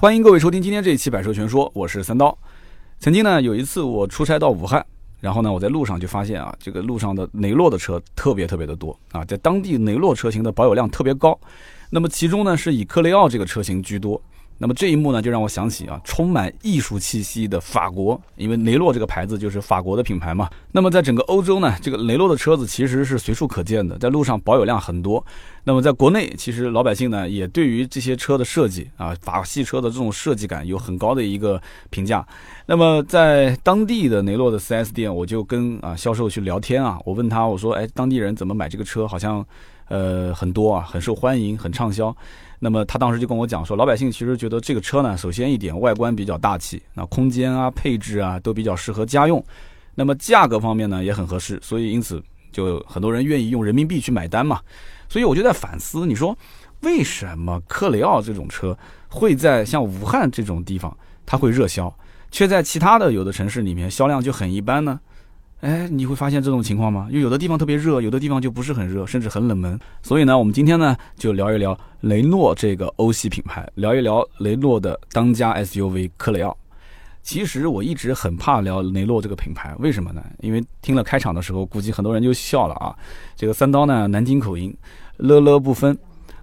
欢迎各位收听今天这一期《百车全说》，我是三刀。曾经呢，有一次我出差到武汉，然后呢，我在路上就发现啊，这个路上的雷诺的车特别特别的多啊，在当地雷诺车型的保有量特别高。那么其中呢，是以科雷傲这个车型居多。那么这一幕呢，就让我想起啊，充满艺术气息的法国，因为雷诺这个牌子就是法国的品牌嘛。那么在整个欧洲呢，这个雷诺的车子其实是随处可见的，在路上保有量很多。那么在国内，其实老百姓呢，也对于这些车的设计啊，法系车的这种设计感有很高的一个评价。那么在当地的雷诺的 4S 店，我就跟啊销售去聊天啊，我问他，我说，哎，当地人怎么买这个车？好像呃很多啊，很受欢迎，很畅销。那么他当时就跟我讲说，老百姓其实觉得这个车呢，首先一点外观比较大气，那空间啊、配置啊都比较适合家用，那么价格方面呢也很合适，所以因此就很多人愿意用人民币去买单嘛。所以我就在反思，你说为什么克雷奥这种车会在像武汉这种地方它会热销，却在其他的有的城市里面销量就很一般呢？哎，你会发现这种情况吗？因为有的地方特别热，有的地方就不是很热，甚至很冷门。所以呢，我们今天呢就聊一聊雷诺这个欧系品牌，聊一聊雷诺的当家 SUV 科雷傲。其实我一直很怕聊雷诺这个品牌，为什么呢？因为听了开场的时候，估计很多人就笑了啊。这个三刀呢，南京口音，乐乐不分。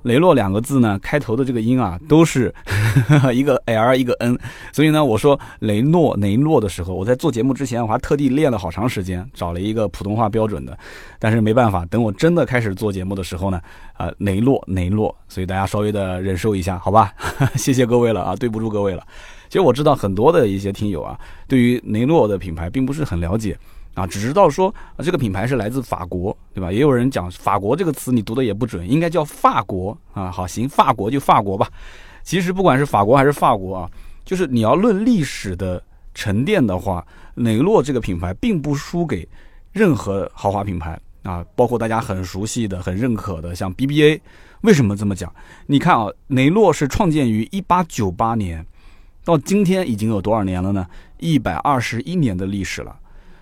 雷诺两个字呢，开头的这个音啊，都是 一个 L 一个 N，所以呢，我说雷诺雷诺的时候，我在做节目之前，我还特地练了好长时间，找了一个普通话标准的，但是没办法，等我真的开始做节目的时候呢，啊，雷诺雷诺，所以大家稍微的忍受一下，好吧？谢谢各位了啊，对不住各位了。其实我知道很多的一些听友啊，对于雷诺的品牌并不是很了解。啊，只知道说这个品牌是来自法国，对吧？也有人讲法国这个词你读的也不准，应该叫法国啊。好，行，法国就法国吧。其实不管是法国还是法国啊，就是你要论历史的沉淀的话，雷诺这个品牌并不输给任何豪华品牌啊，包括大家很熟悉的、很认可的像 BBA。为什么这么讲？你看啊，雷诺是创建于一八九八年，到今天已经有多少年了呢？一百二十一年的历史了。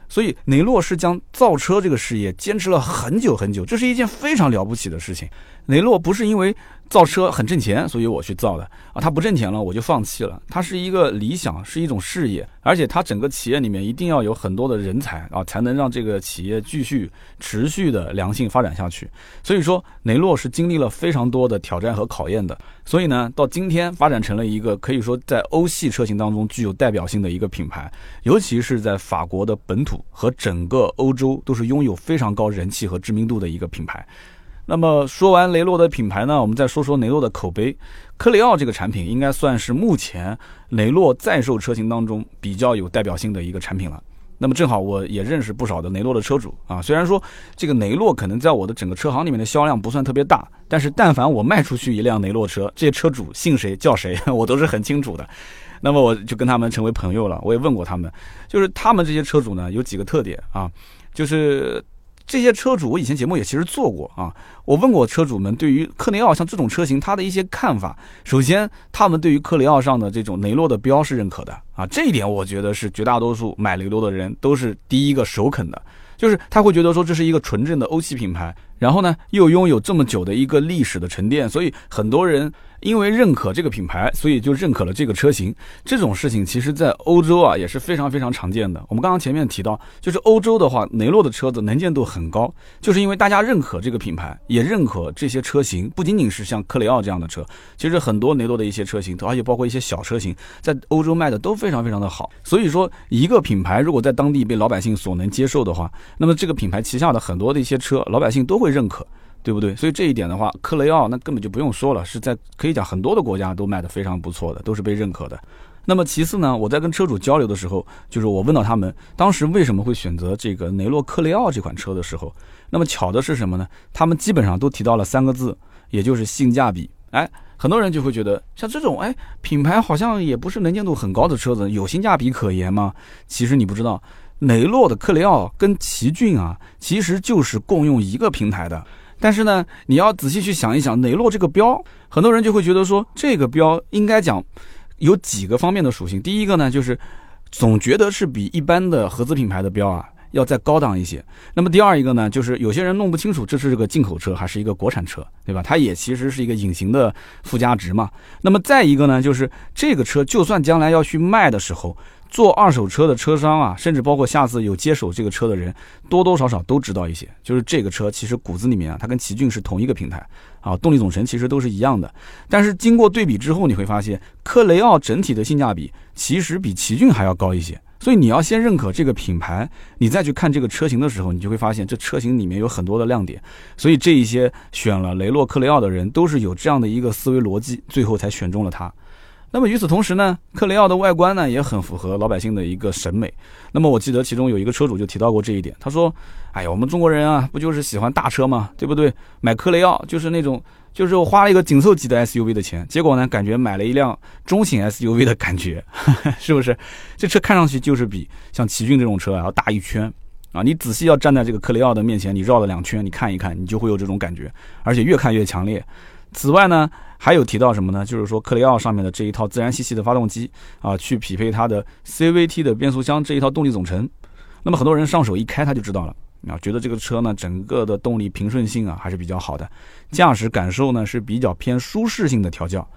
所以雷诺是将造车这个事业坚持了很久很久，这是一件非常了不起的事情。雷诺不是因为造车很挣钱，所以我去造的啊，它不挣钱了我就放弃了。它是一个理想，是一种事业，而且它整个企业里面一定要有很多的人才啊，才能让这个企业继续持续的良性发展下去。所以说，雷诺是经历了非常多的挑战和考验的。所以呢，到今天发展成了一个可以说在欧系车型当中具有代表性的一个品牌，尤其是在法国的本土和整个欧洲都是拥有非常高人气和知名度的一个品牌。那么说完雷诺的品牌呢，我们再说说雷诺的口碑。科雷傲这个产品应该算是目前雷诺在售车型当中比较有代表性的一个产品了。那么正好我也认识不少的雷诺的车主啊，虽然说这个雷诺可能在我的整个车行里面的销量不算特别大，但是但凡我卖出去一辆雷诺车，这些车主姓谁叫谁，我都是很清楚的。那么我就跟他们成为朋友了。我也问过他们，就是他们这些车主呢有几个特点啊，就是。这些车主，我以前节目也其实做过啊。我问过车主们对于克雷奥像这种车型，他的一些看法。首先，他们对于克雷奥上的这种雷诺的标是认可的啊，这一点我觉得是绝大多数买雷诺的人都是第一个首肯的，就是他会觉得说这是一个纯正的欧系品牌，然后呢又拥有这么久的一个历史的沉淀，所以很多人。因为认可这个品牌，所以就认可了这个车型。这种事情其实，在欧洲啊也是非常非常常见的。我们刚刚前面提到，就是欧洲的话，雷诺的车子能见度很高，就是因为大家认可这个品牌，也认可这些车型。不仅仅是像克雷奥这样的车，其实很多雷诺的一些车型，而且包括一些小车型，在欧洲卖的都非常非常的好。所以说，一个品牌如果在当地被老百姓所能接受的话，那么这个品牌旗下的很多的一些车，老百姓都会认可。对不对？所以这一点的话，克雷奥那根本就不用说了，是在可以讲很多的国家都卖的非常不错的，都是被认可的。那么其次呢，我在跟车主交流的时候，就是我问到他们当时为什么会选择这个雷诺克雷奥这款车的时候，那么巧的是什么呢？他们基本上都提到了三个字，也就是性价比。哎，很多人就会觉得像这种哎品牌好像也不是能见度很高的车子，有性价比可言吗？其实你不知道，雷诺的克雷奥跟奇骏啊，其实就是共用一个平台的。但是呢，你要仔细去想一想，雷诺这个标，很多人就会觉得说，这个标应该讲有几个方面的属性。第一个呢，就是总觉得是比一般的合资品牌的标啊要再高档一些。那么第二一个呢，就是有些人弄不清楚这是个进口车还是一个国产车，对吧？它也其实是一个隐形的附加值嘛。那么再一个呢，就是这个车就算将来要去卖的时候。做二手车的车商啊，甚至包括下次有接手这个车的人，多多少少都知道一些。就是这个车其实骨子里面啊，它跟奇骏是同一个平台啊，动力总成其实都是一样的。但是经过对比之后，你会发现克雷奥整体的性价比其实比奇骏还要高一些。所以你要先认可这个品牌，你再去看这个车型的时候，你就会发现这车型里面有很多的亮点。所以这一些选了雷诺克雷奥的人，都是有这样的一个思维逻辑，最后才选中了它。那么与此同时呢，克雷奥的外观呢也很符合老百姓的一个审美。那么我记得其中有一个车主就提到过这一点，他说：“哎呀，我们中国人啊，不就是喜欢大车吗？对不对？买克雷奥就是那种，就是我花了一个紧凑级的 SUV 的钱，结果呢，感觉买了一辆中型 SUV 的感觉，是不是？这车看上去就是比像奇骏这种车啊要大一圈啊！你仔细要站在这个克雷奥的面前，你绕了两圈，你看一看，你就会有这种感觉，而且越看越强烈。此外呢。”还有提到什么呢？就是说克雷奥上面的这一套自然吸气的发动机啊，去匹配它的 CVT 的变速箱这一套动力总成。那么很多人上手一开他就知道了啊，觉得这个车呢整个的动力平顺性啊还是比较好的，驾驶感受呢是比较偏舒适性的调教。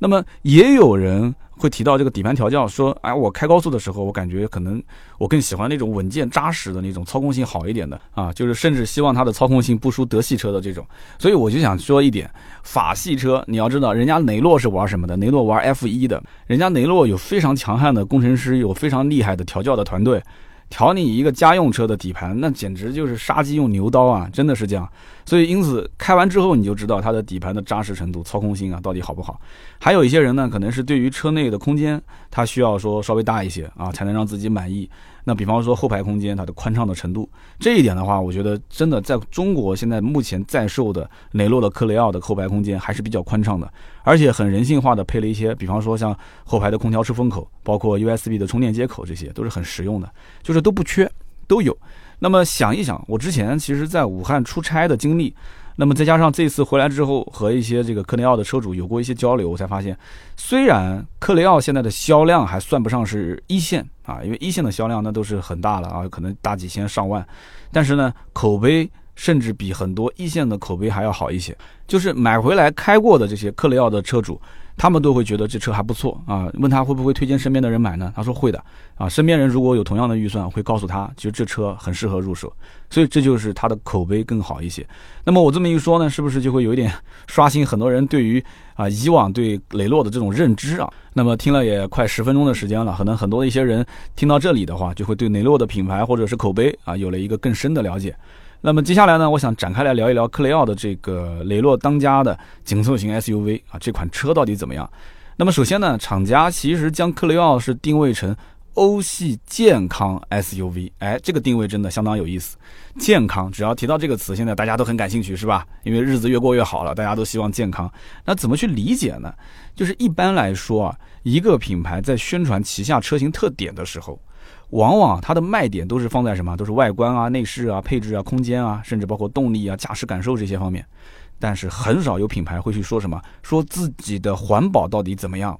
那么也有人。会提到这个底盘调教，说，哎，我开高速的时候，我感觉可能我更喜欢那种稳健扎实的那种，操控性好一点的啊，就是甚至希望它的操控性不输德系车的这种。所以我就想说一点，法系车你要知道，人家雷诺是玩什么的？雷诺玩 F 一的，人家雷诺有非常强悍的工程师，有非常厉害的调教的团队。调你一个家用车的底盘，那简直就是杀鸡用牛刀啊！真的是这样。所以因此开完之后，你就知道它的底盘的扎实程度、操控性啊到底好不好。还有一些人呢，可能是对于车内的空间，他需要说稍微大一些啊，才能让自己满意。那比方说后排空间，它的宽敞的程度，这一点的话，我觉得真的在中国现在目前在售的雷诺的科雷奥的后排空间还是比较宽敞的，而且很人性化的配了一些，比方说像后排的空调出风口，包括 USB 的充电接口，这些都是很实用的，就是都不缺，都有。那么想一想，我之前其实在武汉出差的经历。那么再加上这次回来之后，和一些这个克雷奥的车主有过一些交流，我才发现，虽然克雷奥现在的销量还算不上是一线啊，因为一线的销量那都是很大了啊，可能大几千上万，但是呢，口碑甚至比很多一线的口碑还要好一些。就是买回来开过的这些克雷奥的车主。他们都会觉得这车还不错啊，问他会不会推荐身边的人买呢？他说会的啊，身边人如果有同样的预算，会告诉他，其实这车很适合入手，所以这就是他的口碑更好一些。那么我这么一说呢，是不是就会有一点刷新很多人对于啊以往对雷诺的这种认知啊？那么听了也快十分钟的时间了，可能很多的一些人听到这里的话，就会对雷诺的品牌或者是口碑啊有了一个更深的了解。那么接下来呢，我想展开来聊一聊克雷奥的这个雷诺当家的紧凑型 SUV 啊，这款车到底怎么样？那么首先呢，厂家其实将克雷奥是定位成欧系健康 SUV，哎，这个定位真的相当有意思。健康，只要提到这个词，现在大家都很感兴趣，是吧？因为日子越过越好了，大家都希望健康。那怎么去理解呢？就是一般来说啊，一个品牌在宣传旗下车型特点的时候。往往它的卖点都是放在什么？都是外观啊、内饰啊、配置啊、空间啊，甚至包括动力啊、驾驶感受这些方面。但是很少有品牌会去说什么，说自己的环保到底怎么样。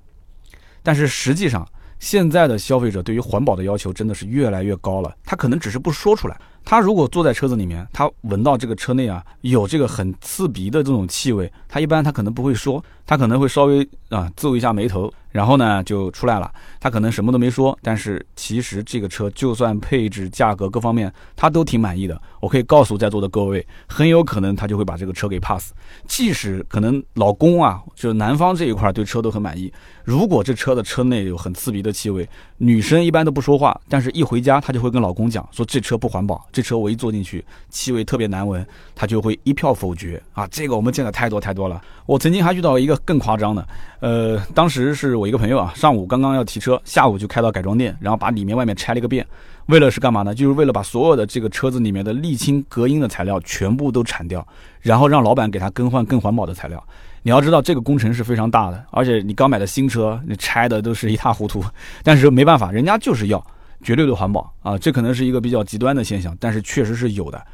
但是实际上，现在的消费者对于环保的要求真的是越来越高了。他可能只是不说出来。他如果坐在车子里面，他闻到这个车内啊有这个很刺鼻的这种气味，他一般他可能不会说，他可能会稍微啊皱一下眉头。然后呢，就出来了。他可能什么都没说，但是其实这个车就算配置、价格各方面他都挺满意的。我可以告诉在座的各位，很有可能他就会把这个车给 pass。即使可能老公啊，就是男方这一块对车都很满意，如果这车的车内有很刺鼻的气味，女生一般都不说话，但是一回家她就会跟老公讲说这车不环保，这车我一坐进去气味特别难闻，他就会一票否决啊。这个我们见的太多太多了。我曾经还遇到一个更夸张的，呃，当时是我。一个朋友啊，上午刚刚要提车，下午就开到改装店，然后把里面外面拆了个遍，为了是干嘛呢？就是为了把所有的这个车子里面的沥青隔音的材料全部都铲掉，然后让老板给他更换更环保的材料。你要知道这个工程是非常大的，而且你刚买的新车，你拆的都是一塌糊涂。但是没办法，人家就是要绝对的环保啊，这可能是一个比较极端的现象，但是确实是有的，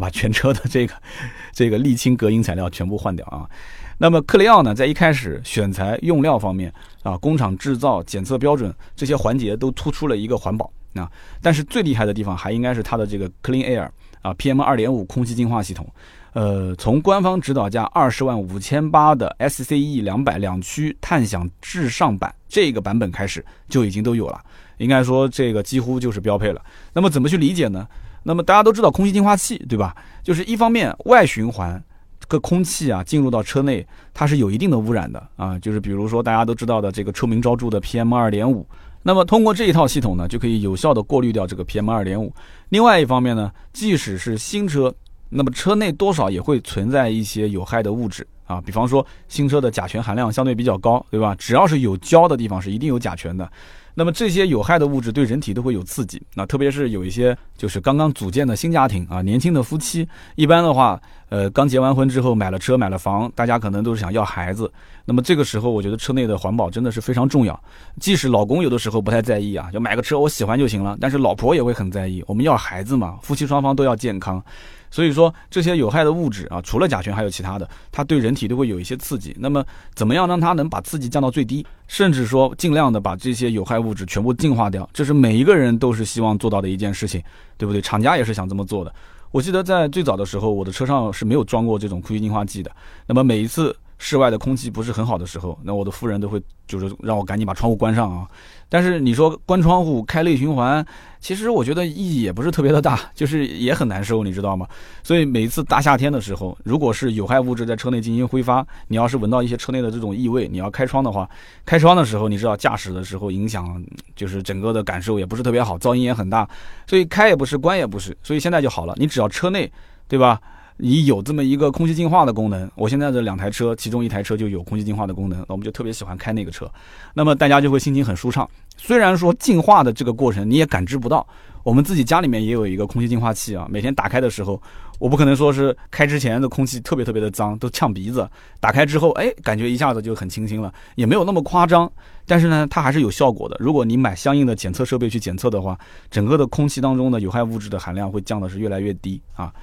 把全车的这个这个沥青隔音材料全部换掉啊。那么克雷奥呢，在一开始选材用料方面啊，工厂制造、检测标准这些环节都突出了一个环保啊。但是最厉害的地方还应该是它的这个 Clean Air 啊，PM 二点五空气净化系统。呃，从官方指导价二十万五千八的 SCE 两百两驱探享至上版这个版本开始就已经都有了，应该说这个几乎就是标配了。那么怎么去理解呢？那么大家都知道空气净化器对吧？就是一方面外循环这个空气啊进入到车内，它是有一定的污染的啊，就是比如说大家都知道的这个臭名昭著的 PM 二点五。那么通过这一套系统呢，就可以有效的过滤掉这个 PM 二点五。另外一方面呢，即使是新车。那么车内多少也会存在一些有害的物质啊，比方说新车的甲醛含量相对比较高，对吧？只要是有胶的地方是一定有甲醛的。那么这些有害的物质对人体都会有刺激，那特别是有一些就是刚刚组建的新家庭啊，年轻的夫妻，一般的话，呃，刚结完婚之后买了车买了房，大家可能都是想要孩子。那么这个时候，我觉得车内的环保真的是非常重要。即使老公有的时候不太在意啊，就买个车我喜欢就行了，但是老婆也会很在意。我们要孩子嘛，夫妻双方都要健康。所以说这些有害的物质啊，除了甲醛还有其他的，它对人体都会有一些刺激。那么怎么样让它能把刺激降到最低，甚至说尽量的把这些有害物质全部净化掉，这是每一个人都是希望做到的一件事情，对不对？厂家也是想这么做的。我记得在最早的时候，我的车上是没有装过这种空气净化器的。那么每一次。室外的空气不是很好的时候，那我的夫人都会就是让我赶紧把窗户关上啊。但是你说关窗户开内循环，其实我觉得意义也不是特别的大，就是也很难受，你知道吗？所以每一次大夏天的时候，如果是有害物质在车内进行挥发，你要是闻到一些车内的这种异味，你要开窗的话，开窗的时候你知道驾驶的时候影响就是整个的感受也不是特别好，噪音也很大，所以开也不是，关也不是。所以现在就好了，你只要车内，对吧？你有这么一个空气净化的功能，我现在的两台车，其中一台车就有空气净化的功能，我们就特别喜欢开那个车，那么大家就会心情很舒畅。虽然说净化的这个过程你也感知不到，我们自己家里面也有一个空气净化器啊，每天打开的时候，我不可能说是开之前的空气特别特别的脏，都呛鼻子，打开之后，哎，感觉一下子就很清新了，也没有那么夸张，但是呢，它还是有效果的。如果你买相应的检测设备去检测的话，整个的空气当中的有害物质的含量会降的是越来越低啊。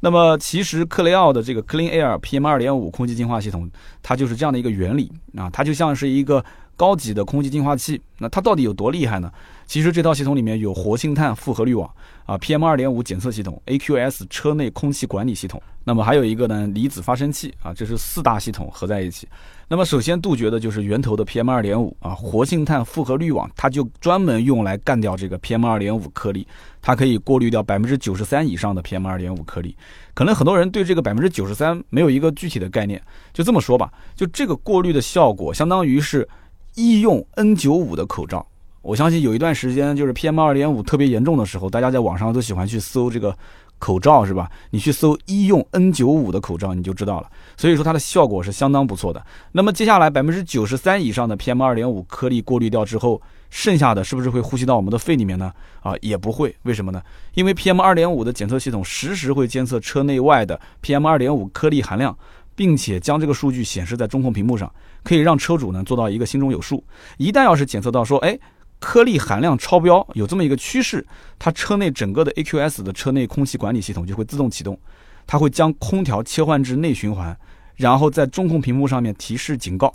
那么其实克雷奥的这个 Clean Air PM 二点五空气净化系统，它就是这样的一个原理啊，它就像是一个高级的空气净化器。那它到底有多厉害呢？其实这套系统里面有活性炭复合滤网啊，PM 二点五检测系统，AQS 车内空气管理系统，那么还有一个呢离子发生器啊，这是四大系统合在一起。那么首先杜绝的就是源头的 PM 二点五啊，活性炭复合滤网，它就专门用来干掉这个 PM 二点五颗粒，它可以过滤掉百分之九十三以上的 PM 二点五颗粒。可能很多人对这个百分之九十三没有一个具体的概念，就这么说吧，就这个过滤的效果，相当于是医用 N 九五的口罩。我相信有一段时间就是 PM 二点五特别严重的时候，大家在网上都喜欢去搜这个。口罩是吧？你去搜医用 N95 的口罩，你就知道了。所以说它的效果是相当不错的。那么接下来百分之九十三以上的 PM2.5 颗粒过滤掉之后，剩下的是不是会呼吸到我们的肺里面呢？啊，也不会。为什么呢？因为 PM2.5 的检测系统实时会监测车内外的 PM2.5 颗粒含量，并且将这个数据显示在中控屏幕上，可以让车主呢做到一个心中有数。一旦要是检测到说，哎。颗粒含量超标有这么一个趋势，它车内整个的 AQS 的车内空气管理系统就会自动启动，它会将空调切换至内循环，然后在中控屏幕上面提示警告，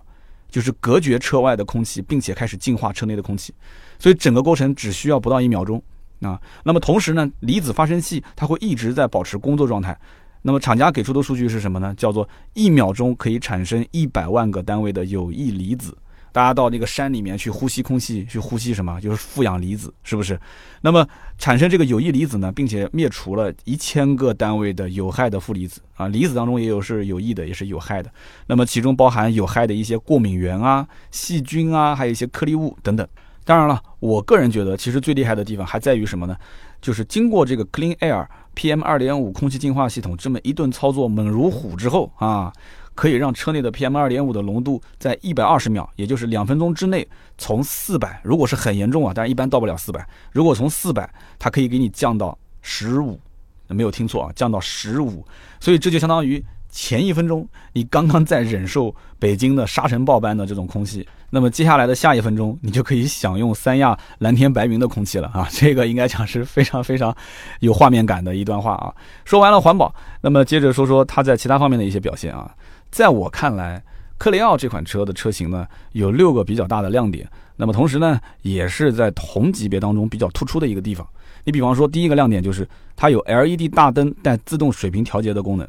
就是隔绝车外的空气，并且开始净化车内的空气，所以整个过程只需要不到一秒钟啊。那么同时呢，离子发生器它会一直在保持工作状态。那么厂家给出的数据是什么呢？叫做一秒钟可以产生一百万个单位的有益离子。大家到那个山里面去呼吸空气，去呼吸什么？就是负氧离子，是不是？那么产生这个有益离子呢，并且灭除了一千个单位的有害的负离子啊。离子当中也有是有益的，也是有害的。那么其中包含有害的一些过敏原啊、细菌啊，还有一些颗粒物等等。当然了，我个人觉得，其实最厉害的地方还在于什么呢？就是经过这个 Clean Air PM 二点五空气净化系统这么一顿操作，猛如虎之后啊。可以让车内的 PM 二点五的浓度在一百二十秒，也就是两分钟之内，从四百，如果是很严重啊，但是一般到不了四百。如果从四百，它可以给你降到十五，没有听错啊，降到十五。所以这就相当于前一分钟你刚刚在忍受北京的沙尘暴般的这种空气，那么接下来的下一分钟，你就可以享用三亚蓝天白云的空气了啊！这个应该讲是非常非常有画面感的一段话啊。说完了环保，那么接着说说它在其他方面的一些表现啊。在我看来，克雷奥这款车的车型呢，有六个比较大的亮点。那那么同时呢，也是在同级别当中比较突出的一个地方。你比方说，第一个亮点就是它有 LED 大灯带自动水平调节的功能。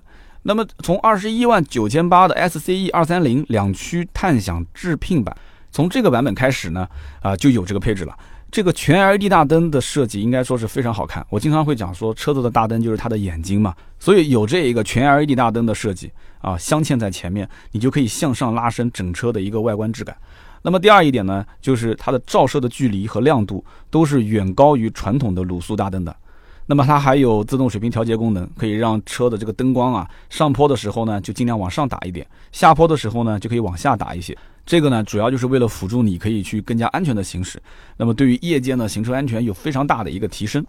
那么从二十一万九千八的 SCE 二三零两驱探享智聘版，从这个版本开始呢，啊就有这个配置了。这个全 LED 大灯的设计应该说是非常好看。我经常会讲说，车子的大灯就是它的眼睛嘛，所以有这一个全 LED 大灯的设计啊，镶嵌在前面，你就可以向上拉伸整车的一个外观质感。那么第二一点呢，就是它的照射的距离和亮度都是远高于传统的卤素大灯的。那么它还有自动水平调节功能，可以让车的这个灯光啊，上坡的时候呢就尽量往上打一点，下坡的时候呢就可以往下打一些。这个呢主要就是为了辅助你可以去更加安全的行驶。那么对于夜间的行车安全有非常大的一个提升。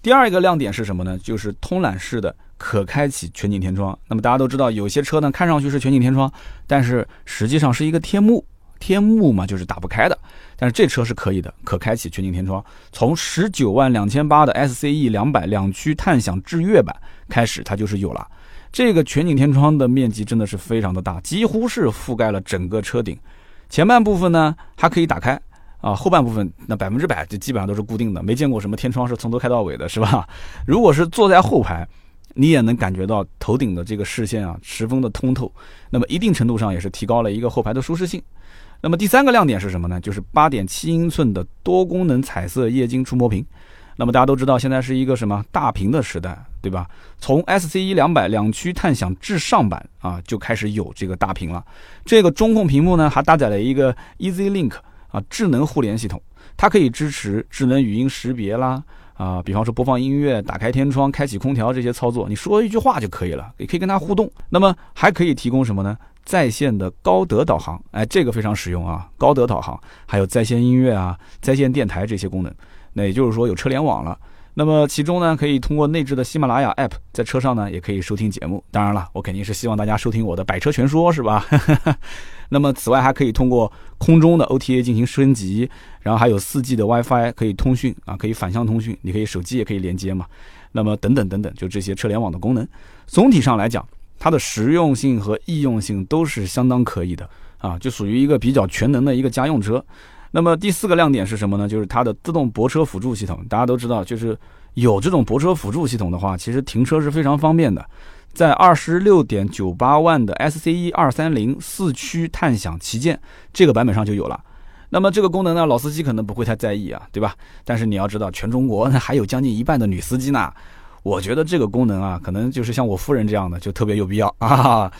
第二一个亮点是什么呢？就是通揽式的可开启全景天窗。那么大家都知道，有些车呢看上去是全景天窗，但是实际上是一个天幕。天幕嘛就是打不开的。但是这车是可以的，可开启全景天窗。从十九万两千八的 SCE 两百两驱探享智悦版开始，它就是有了。这个全景天窗的面积真的是非常的大，几乎是覆盖了整个车顶。前半部分呢还可以打开啊，后半部分那百分之百就基本上都是固定的，没见过什么天窗是从头开到尾的，是吧？如果是坐在后排，你也能感觉到头顶的这个视线啊十分的通透，那么一定程度上也是提高了一个后排的舒适性。那么第三个亮点是什么呢？就是八点七英寸的多功能彩色液晶触摸屏。那么大家都知道，现在是一个什么大屏的时代，对吧？从 SCE 两百两驱探享至上版啊就开始有这个大屏了。这个中控屏幕呢，还搭载了一个 Easy Link 啊智能互联系统，它可以支持智能语音识别啦啊，比方说播放音乐、打开天窗、开启空调这些操作，你说一句话就可以了，也可以跟它互动。那么还可以提供什么呢？在线的高德导航，哎，这个非常实用啊！高德导航，还有在线音乐啊、在线电台这些功能，那也就是说有车联网了。那么其中呢，可以通过内置的喜马拉雅 App，在车上呢也可以收听节目。当然了，我肯定是希望大家收听我的《百车全说》，是吧？那么此外还可以通过空中的 OTA 进行升级，然后还有 4G 的 WiFi 可以通讯啊，可以反向通讯，你可以手机也可以连接嘛。那么等等等等，就这些车联网的功能，总体上来讲。它的实用性和易用性都是相当可以的啊，就属于一个比较全能的一个家用车。那么第四个亮点是什么呢？就是它的自动泊车辅助系统。大家都知道，就是有这种泊车辅助系统的话，其实停车是非常方便的。在二十六点九八万的 SCE 二三零四驱探享旗舰这个版本上就有了。那么这个功能呢，老司机可能不会太在意啊，对吧？但是你要知道，全中国还有将近一半的女司机呢。我觉得这个功能啊，可能就是像我夫人这样的，就特别有必要 啊。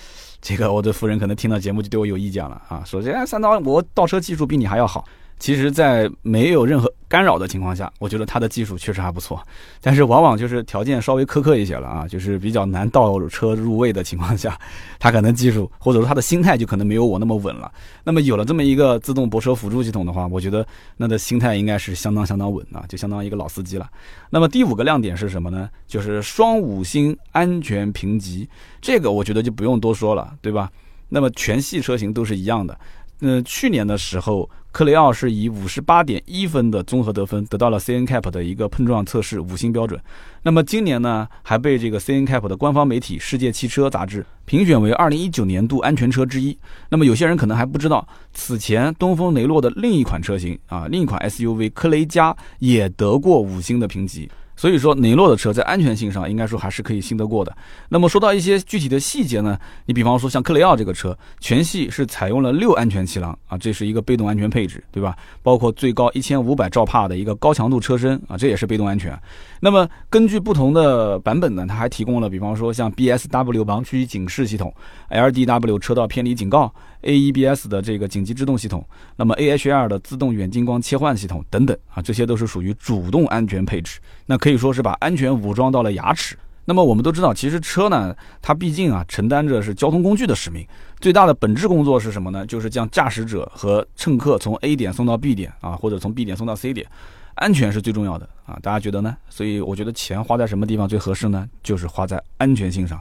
这个我的夫人可能听到节目就对我有意见了啊，首先三刀我倒车技术比你还要好。其实，在没有任何干扰的情况下，我觉得它的技术确实还不错。但是，往往就是条件稍微苛刻一些了啊，就是比较难倒车入位的情况下，它可能技术或者说它的心态就可能没有我那么稳了。那么，有了这么一个自动泊车辅助系统的话，我觉得那的心态应该是相当相当稳啊，就相当于一个老司机了。那么，第五个亮点是什么呢？就是双五星安全评级，这个我觉得就不用多说了，对吧？那么全系车型都是一样的。嗯，去年的时候，克雷奥是以五十八点一分的综合得分，得到了 C N CAP 的一个碰撞测试五星标准。那么今年呢，还被这个 C N CAP 的官方媒体《世界汽车杂志》评选为二零一九年度安全车之一。那么有些人可能还不知道，此前东风雷诺的另一款车型啊，另一款 S U V 科雷嘉也得过五星的评级。所以说，雷诺的车在安全性上应该说还是可以信得过的。那么说到一些具体的细节呢，你比方说像克雷奥这个车，全系是采用了六安全气囊啊，这是一个被动安全配置，对吧？包括最高一千五百兆帕的一个高强度车身啊，这也是被动安全。那么根据不同的版本呢，它还提供了比方说像 BSW 盲区警示系统、LDW 车道偏离警告。AEBS 的这个紧急制动系统，那么 AHR 的自动远近光切换系统等等啊，这些都是属于主动安全配置。那可以说是把安全武装到了牙齿。那么我们都知道，其实车呢，它毕竟啊，承担着是交通工具的使命，最大的本质工作是什么呢？就是将驾驶者和乘客从 A 点送到 B 点啊，或者从 B 点送到 C 点，安全是最重要的啊。大家觉得呢？所以我觉得钱花在什么地方最合适呢？就是花在安全性上。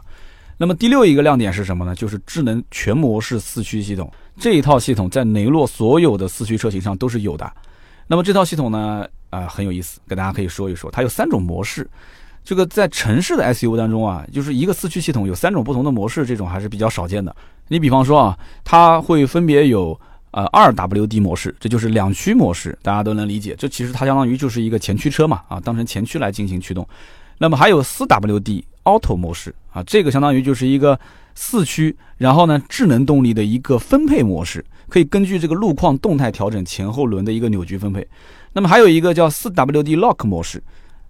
那么第六一个亮点是什么呢？就是智能全模式四驱系统。这一套系统在雷诺所有的四驱车型上都是有的。那么这套系统呢，啊很有意思，跟大家可以说一说。它有三种模式。这个在城市的 SUV 当中啊，就是一个四驱系统有三种不同的模式，这种还是比较少见的。你比方说啊，它会分别有呃二 WD 模式，这就是两驱模式，大家都能理解。这其实它相当于就是一个前驱车嘛，啊，当成前驱来进行驱动。那么还有四 WD Auto 模式啊，这个相当于就是一个四驱，然后呢智能动力的一个分配模式，可以根据这个路况动态调整前后轮的一个扭矩分配。那么还有一个叫四 WD Lock 模式。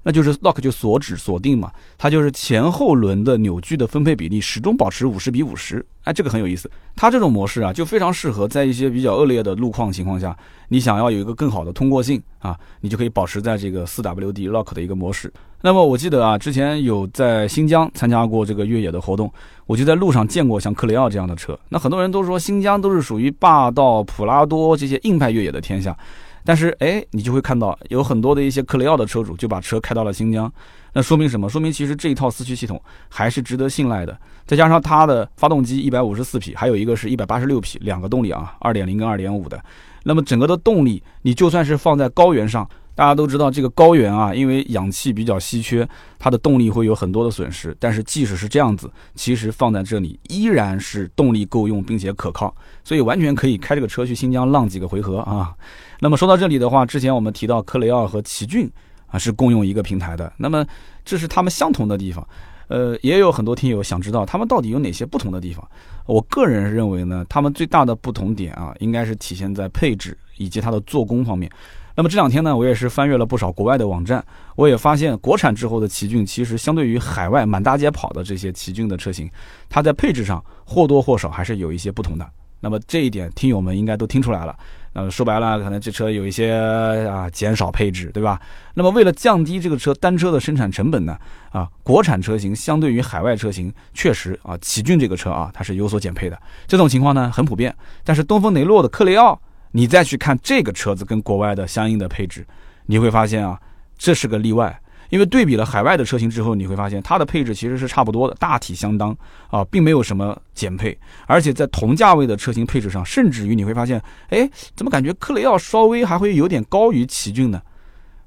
那就是 lock 就锁止锁定嘛，它就是前后轮的扭矩的分配比例始终保持五十比五十，哎，这个很有意思。它这种模式啊，就非常适合在一些比较恶劣的路况情况下，你想要有一个更好的通过性啊，你就可以保持在这个四 WD lock 的一个模式。那么我记得啊，之前有在新疆参加过这个越野的活动，我就在路上见过像克雷奥这样的车。那很多人都说新疆都是属于霸道普拉多这些硬派越野的天下。但是，哎，你就会看到有很多的一些克雷奥的车主就把车开到了新疆，那说明什么？说明其实这一套四驱系统还是值得信赖的。再加上它的发动机一百五十四匹，还有一个是一百八十六匹，两个动力啊，二点零跟二点五的。那么整个的动力，你就算是放在高原上。大家都知道这个高原啊，因为氧气比较稀缺，它的动力会有很多的损失。但是即使是这样子，其实放在这里依然是动力够用并且可靠，所以完全可以开这个车去新疆浪几个回合啊。那么说到这里的话，之前我们提到科雷傲和奇骏啊是共用一个平台的，那么这是他们相同的地方。呃，也有很多听友想知道他们到底有哪些不同的地方。我个人认为呢，他们最大的不同点啊，应该是体现在配置以及它的做工方面。那么这两天呢，我也是翻阅了不少国外的网站，我也发现国产之后的奇骏，其实相对于海外满大街跑的这些奇骏的车型，它在配置上或多或少还是有一些不同的。那么这一点，听友们应该都听出来了。呃，说白了，可能这车有一些啊减少配置，对吧？那么为了降低这个车单车的生产成本呢，啊，国产车型相对于海外车型，确实啊，奇骏这个车啊，它是有所减配的。这种情况呢很普遍，但是东风雷诺的克雷奥。你再去看这个车子跟国外的相应的配置，你会发现啊，这是个例外。因为对比了海外的车型之后，你会发现它的配置其实是差不多的，大体相当啊，并没有什么减配。而且在同价位的车型配置上，甚至于你会发现，哎，怎么感觉克雷奥稍微还会有点高于奇骏呢？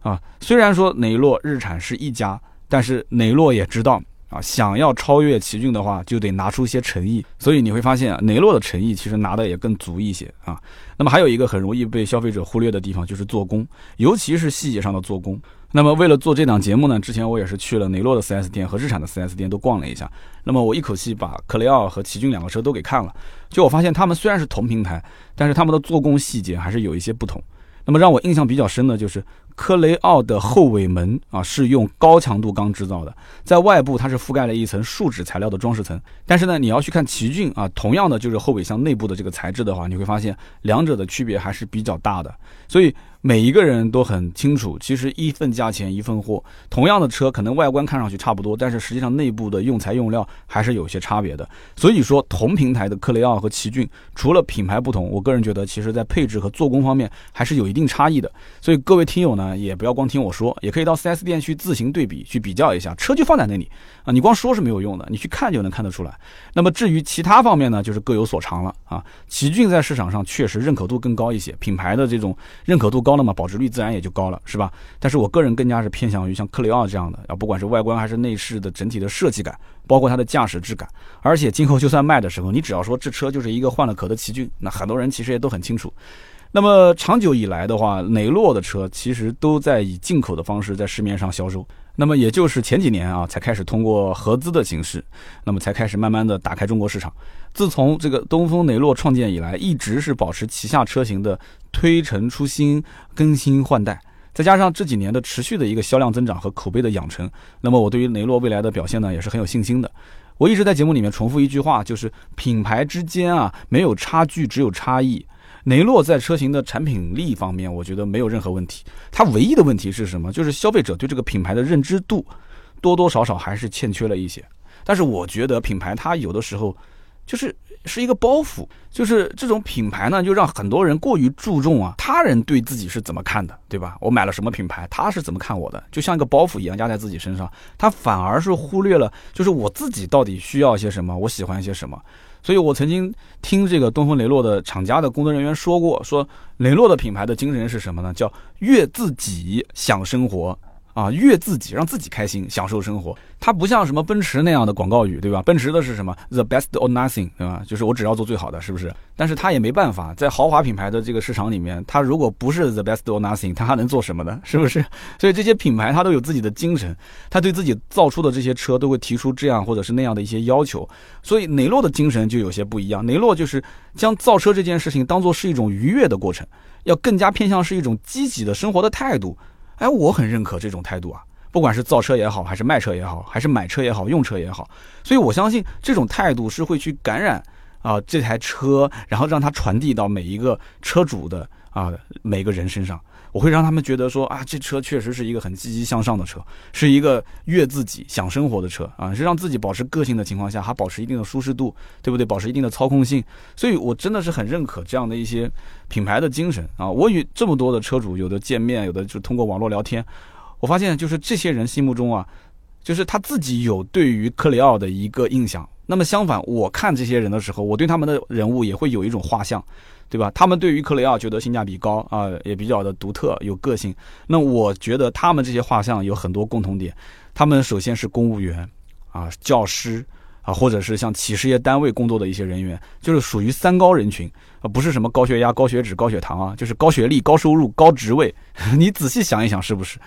啊，虽然说雷诺日产是一家，但是雷诺也知道。啊，想要超越奇骏的话，就得拿出一些诚意。所以你会发现啊，雷诺的诚意其实拿的也更足一些啊。那么还有一个很容易被消费者忽略的地方，就是做工，尤其是细节上的做工。那么为了做这档节目呢，之前我也是去了雷诺的 4S 店和日产的 4S 店都逛了一下。那么我一口气把克雷奥和奇骏两个车都给看了，就我发现他们虽然是同平台，但是他们的做工细节还是有一些不同。那么让我印象比较深的就是。科雷傲的后尾门啊是用高强度钢制造的，在外部它是覆盖了一层树脂材料的装饰层。但是呢，你要去看奇骏啊，同样的就是后尾箱内部的这个材质的话，你会发现两者的区别还是比较大的。所以。每一个人都很清楚，其实一份价钱一份货。同样的车，可能外观看上去差不多，但是实际上内部的用材用料还是有些差别的。所以说，同平台的克雷奥和奇骏，除了品牌不同，我个人觉得，其实在配置和做工方面还是有一定差异的。所以各位听友呢，也不要光听我说，也可以到 4S 店去自行对比，去比较一下。车就放在那里啊，你光说是没有用的，你去看就能看得出来。那么至于其他方面呢，就是各有所长了啊。奇骏在市场上确实认可度更高一些，品牌的这种认可度高。了嘛保值率自然也就高了，是吧？但是我个人更加是偏向于像克雷奥这样的啊，不管是外观还是内饰的整体的设计感，包括它的驾驶质感。而且今后就算卖的时候，你只要说这车就是一个换了壳的奇骏，那很多人其实也都很清楚。那么长久以来的话，雷诺的车其实都在以进口的方式在市面上销售。那么也就是前几年啊，才开始通过合资的形式，那么才开始慢慢的打开中国市场。自从这个东风雷诺创建以来，一直是保持旗下车型的推陈出新、更新换代，再加上这几年的持续的一个销量增长和口碑的养成，那么我对于雷诺未来的表现呢，也是很有信心的。我一直在节目里面重复一句话，就是品牌之间啊，没有差距，只有差异。雷诺在车型的产品力方面，我觉得没有任何问题。它唯一的问题是什么？就是消费者对这个品牌的认知度，多多少少还是欠缺了一些。但是我觉得品牌它有的时候，就是是一个包袱，就是这种品牌呢，就让很多人过于注重啊，他人对自己是怎么看的，对吧？我买了什么品牌，他是怎么看我的，就像一个包袱一样压在自己身上，他反而是忽略了，就是我自己到底需要些什么，我喜欢些什么。所以我曾经听这个东风雷诺的厂家的工作人员说过，说雷诺的品牌的精神是什么呢？叫悦自己享生活啊，悦自己，让自己开心，享受生活。它不像什么奔驰那样的广告语，对吧？奔驰的是什么？The best or nothing，对吧？就是我只要做最好的，是不是？但是它也没办法，在豪华品牌的这个市场里面，它如果不是 the best or nothing，它还能做什么呢？是不是？所以这些品牌它都有自己的精神，它对自己造出的这些车都会提出这样或者是那样的一些要求。所以雷诺的精神就有些不一样。雷诺就是将造车这件事情当做是一种愉悦的过程，要更加偏向是一种积极的生活的态度。哎，我很认可这种态度啊，不管是造车也好，还是卖车也好，还是买车也好，用车也好，所以我相信这种态度是会去感染啊这台车，然后让它传递到每一个车主的啊每个人身上。我会让他们觉得说啊，这车确实是一个很积极向上的车，是一个悦自己、想生活的车啊，是让自己保持个性的情况下，还保持一定的舒适度，对不对？保持一定的操控性。所以我真的是很认可这样的一些品牌的精神啊。我与这么多的车主有的见面，有的就通过网络聊天，我发现就是这些人心目中啊，就是他自己有对于克雷奥的一个印象。那么相反，我看这些人的时候，我对他们的人物也会有一种画像。对吧？他们对于克雷奥觉得性价比高啊，也比较的独特有个性。那我觉得他们这些画像有很多共同点。他们首先是公务员啊、教师啊，或者是像企事业单位工作的一些人员，就是属于三高人群啊，不是什么高血压、高血脂、高血糖啊，就是高学历、高收入、高职位。你仔细想一想，是不是？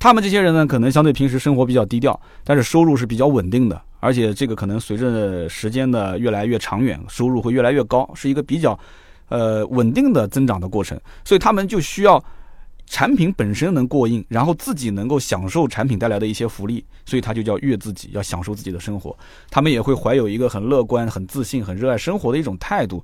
他们这些人呢，可能相对平时生活比较低调，但是收入是比较稳定的，而且这个可能随着时间的越来越长远，收入会越来越高，是一个比较。呃，稳定的增长的过程，所以他们就需要产品本身能过硬，然后自己能够享受产品带来的一些福利，所以他就叫悦自己，要享受自己的生活。他们也会怀有一个很乐观、很自信、很热爱生活的一种态度，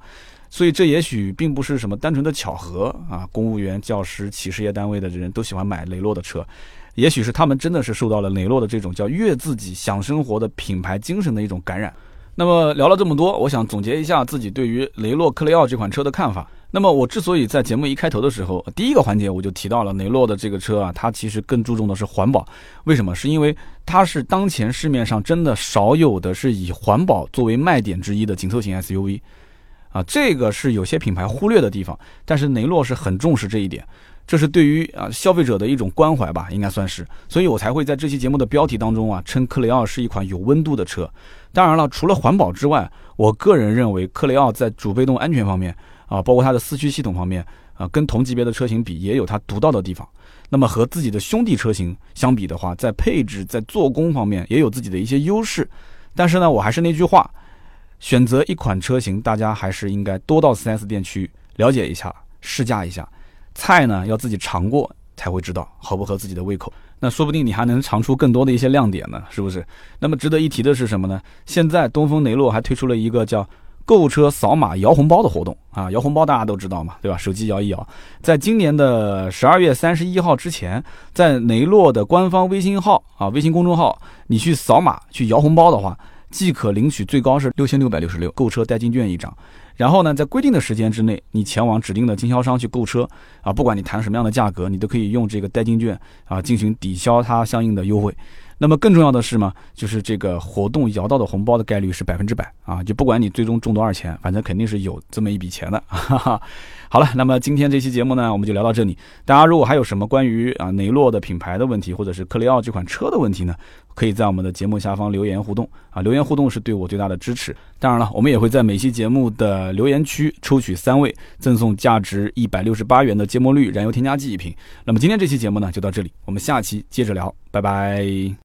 所以这也许并不是什么单纯的巧合啊。公务员、教师、企事业单位的人都喜欢买雷诺的车，也许是他们真的是受到了雷诺的这种叫悦自己、享生活的品牌精神的一种感染。那么聊了这么多，我想总结一下自己对于雷诺克雷奥这款车的看法。那么我之所以在节目一开头的时候，第一个环节我就提到了雷诺的这个车啊，它其实更注重的是环保。为什么？是因为它是当前市面上真的少有的是以环保作为卖点之一的紧凑型 SUV，啊，这个是有些品牌忽略的地方，但是雷诺是很重视这一点。这是对于啊消费者的一种关怀吧，应该算是，所以我才会在这期节目的标题当中啊，称克雷奥是一款有温度的车。当然了，除了环保之外，我个人认为克雷奥在主被动安全方面啊，包括它的四驱系统方面啊，跟同级别的车型比，也有它独到的地方。那么和自己的兄弟车型相比的话，在配置、在做工方面也有自己的一些优势。但是呢，我还是那句话，选择一款车型，大家还是应该多到 4S 店去了解一下、试驾一下。菜呢要自己尝过才会知道合不合自己的胃口，那说不定你还能尝出更多的一些亮点呢，是不是？那么值得一提的是什么呢？现在东风雷诺还推出了一个叫购车扫码摇红包的活动啊，摇红包大家都知道嘛，对吧？手机摇一摇，在今年的十二月三十一号之前，在雷诺的官方微信号啊，微信公众号，你去扫码去摇红包的话，即可领取最高是六千六百六十六购车代金券一张。然后呢，在规定的时间之内，你前往指定的经销商去购车啊，不管你谈什么样的价格，你都可以用这个代金券啊进行抵消它相应的优惠。那么更重要的是嘛，就是这个活动摇到的红包的概率是百分之百啊，就不管你最终中多少钱，反正肯定是有这么一笔钱的。哈哈。好了，那么今天这期节目呢，我们就聊到这里。大家如果还有什么关于啊雷诺的品牌的问题，或者是克雷奥这款车的问题呢？可以在我们的节目下方留言互动啊，留言互动是对我最大的支持。当然了，我们也会在每期节目的留言区抽取三位，赠送价值一百六十八元的芥末绿燃油添加剂一瓶。那么今天这期节目呢，就到这里，我们下期接着聊，拜拜。